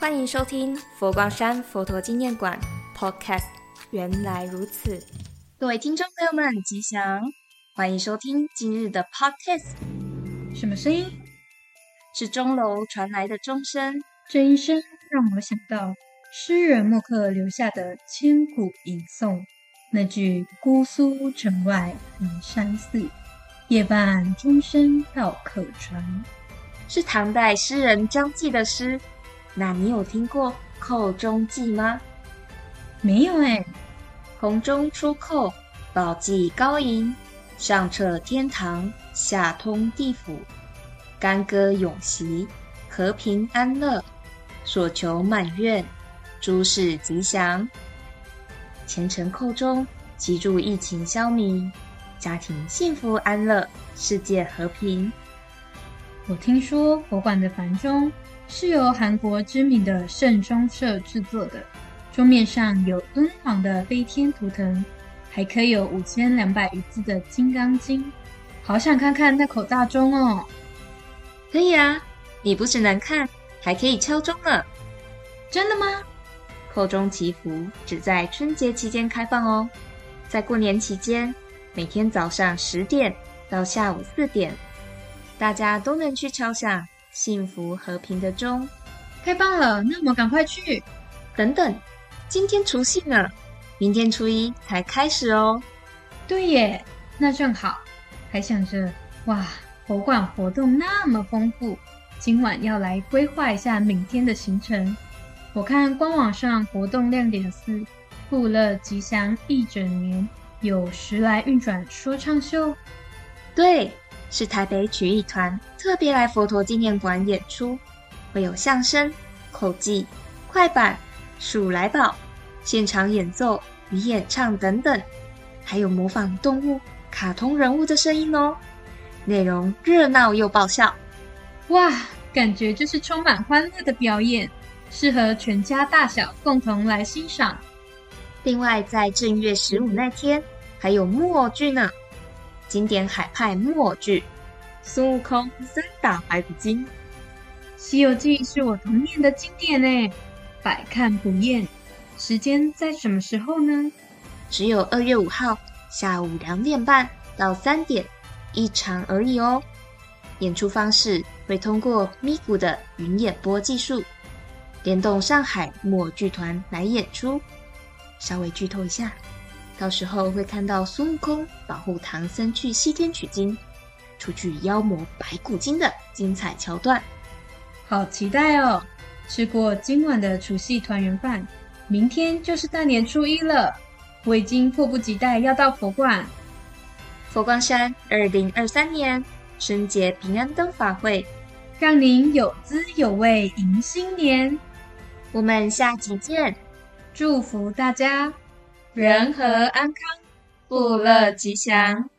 欢迎收听佛光山佛陀纪念馆 Podcast。原来如此，各位听众朋友们，吉祥！欢迎收听今日的 Podcast。什么声音？是钟楼传来的钟声。这一声让我想到诗人墨客留下的千古吟诵，那句“姑苏城外寒山寺，夜半钟声到客船”，是唐代诗人张继的诗。那你有听过《寇中记》吗？没有哎。红中出寇，宝髻高迎，上彻天堂，下通地府，干戈永袭，和平安乐，所求满愿，诸事吉祥。前程寇中，祈祝疫情消弭，家庭幸福安乐，世界和平。我听说佛馆的梵钟。是由韩国知名的圣钟社制作的，钟面上有敦煌的飞天图腾，还刻有五千两百余字的《金刚经》，好想看看那口大钟哦！可以啊，你不只能看，还可以敲钟呢。真的吗？叩钟祈福只在春节期间开放哦，在过年期间，每天早上十点到下午四点，大家都能去敲响。幸福和平的钟，太棒了！那我们赶快去。等等，今天除夕呢，明天初一才开始哦。对耶，那正好。还想着，哇，博物馆活动那么丰富，今晚要来规划一下明天的行程。我看官网上活动亮点是富乐吉祥一整年，有时来运转说唱秀。对。是台北曲艺团特别来佛陀纪念馆演出，会有相声、口技、快板、数来宝、现场演奏与演唱等等，还有模仿动物、卡通人物的声音哦。内容热闹又爆笑，哇，感觉就是充满欢乐的表演，适合全家大小共同来欣赏。另外，在正月十五那天还有木偶剧呢。经典海派木偶剧《孙悟空三打白骨精》，《西游记》是我童年的经典呢，百看不厌。时间在什么时候呢？只有二月五号下午两点半到三点一场而已哦。演出方式会通过咪咕的云演播技术，联动上海木偶剧团来演出。稍微剧透一下。到时候会看到孙悟空保护唐僧去西天取经，除去妖魔白骨精的精彩桥段，好期待哦！吃过今晚的除夕团圆饭，明天就是大年初一了，我已经迫不及待要到佛馆。佛光山二零二三年春节平安灯法会，让您有滋有味迎新年。我们下集见，祝福大家。人和安康，富乐吉祥。